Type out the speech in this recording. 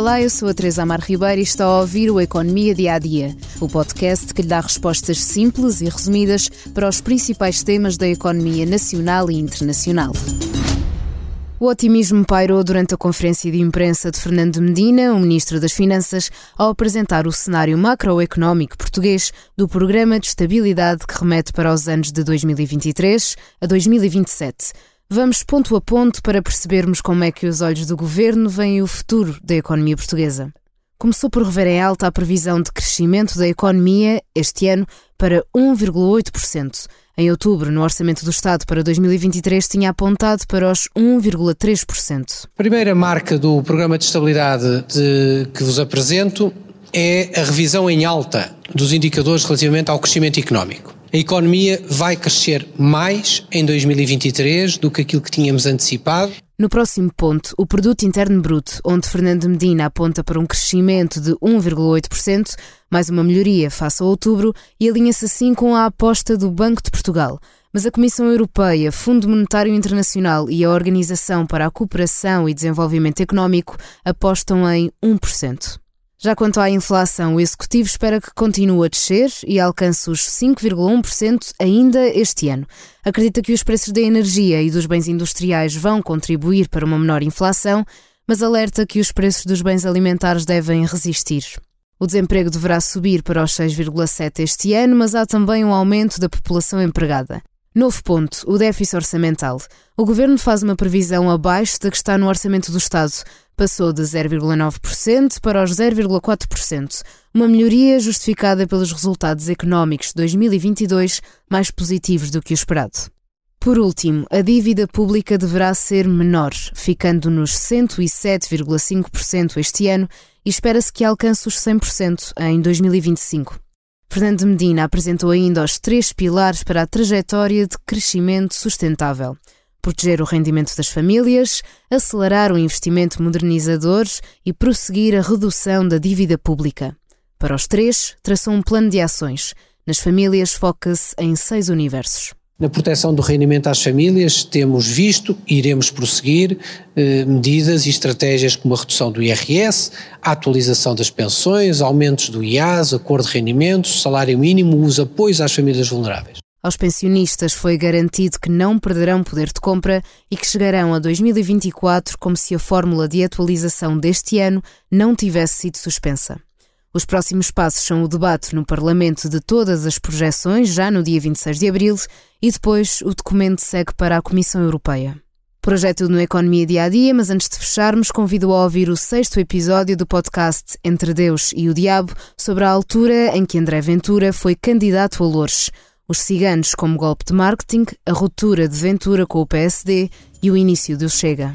Olá, eu sou a Teresa Amar Ribeiro e está a ouvir o Economia Dia a Dia, o podcast que lhe dá respostas simples e resumidas para os principais temas da economia nacional e internacional. O otimismo pairou durante a conferência de imprensa de Fernando Medina, o Ministro das Finanças, ao apresentar o cenário macroeconómico português do Programa de Estabilidade que remete para os anos de 2023 a 2027 Vamos ponto a ponto para percebermos como é que os olhos do governo veem o futuro da economia portuguesa. Começou por rever em alta a previsão de crescimento da economia este ano para 1,8%. Em outubro, no Orçamento do Estado para 2023, tinha apontado para os 1,3%. A primeira marca do Programa de Estabilidade de, que vos apresento é a revisão em alta dos indicadores relativamente ao crescimento económico a economia vai crescer mais em 2023 do que aquilo que tínhamos antecipado. No próximo ponto, o Produto Interno Bruto, onde Fernando Medina aponta para um crescimento de 1,8%, mais uma melhoria face a outubro, e alinha-se assim com a aposta do Banco de Portugal. Mas a Comissão Europeia, Fundo Monetário Internacional e a Organização para a Cooperação e Desenvolvimento Económico apostam em 1%. Já quanto à inflação, o Executivo espera que continue a descer e alcance os 5,1% ainda este ano. Acredita que os preços da energia e dos bens industriais vão contribuir para uma menor inflação, mas alerta que os preços dos bens alimentares devem resistir. O desemprego deverá subir para os 6,7% este ano, mas há também um aumento da população empregada. Novo ponto, o déficit orçamental. O Governo faz uma previsão abaixo da que está no Orçamento do Estado. Passou de 0,9% para os 0,4%, uma melhoria justificada pelos resultados económicos de 2022 mais positivos do que o esperado. Por último, a dívida pública deverá ser menor, ficando nos 107,5% este ano e espera-se que alcance os 100% em 2025. Fernando Medina apresentou ainda os três pilares para a trajetória de crescimento sustentável: proteger o rendimento das famílias, acelerar o investimento modernizador e prosseguir a redução da dívida pública. Para os três, traçou um plano de ações. Nas famílias, foca-se em seis universos. Na proteção do rendimento às famílias, temos visto e iremos prosseguir eh, medidas e estratégias como a redução do IRS, a atualização das pensões, aumentos do IAS, acordo de rendimentos, salário mínimo, os apoios às famílias vulneráveis. Aos pensionistas foi garantido que não perderão poder de compra e que chegarão a 2024 como se a fórmula de atualização deste ano não tivesse sido suspensa. Os próximos passos são o debate no Parlamento de todas as projeções, já no dia 26 de abril, e depois o documento segue para a Comissão Europeia. Projeto no Economia Dia a Dia, mas antes de fecharmos, convido a ouvir o sexto episódio do podcast Entre Deus e o Diabo, sobre a altura em que André Ventura foi candidato a Lourdes, os ciganos como golpe de marketing, a ruptura de Ventura com o PSD e o início do Chega.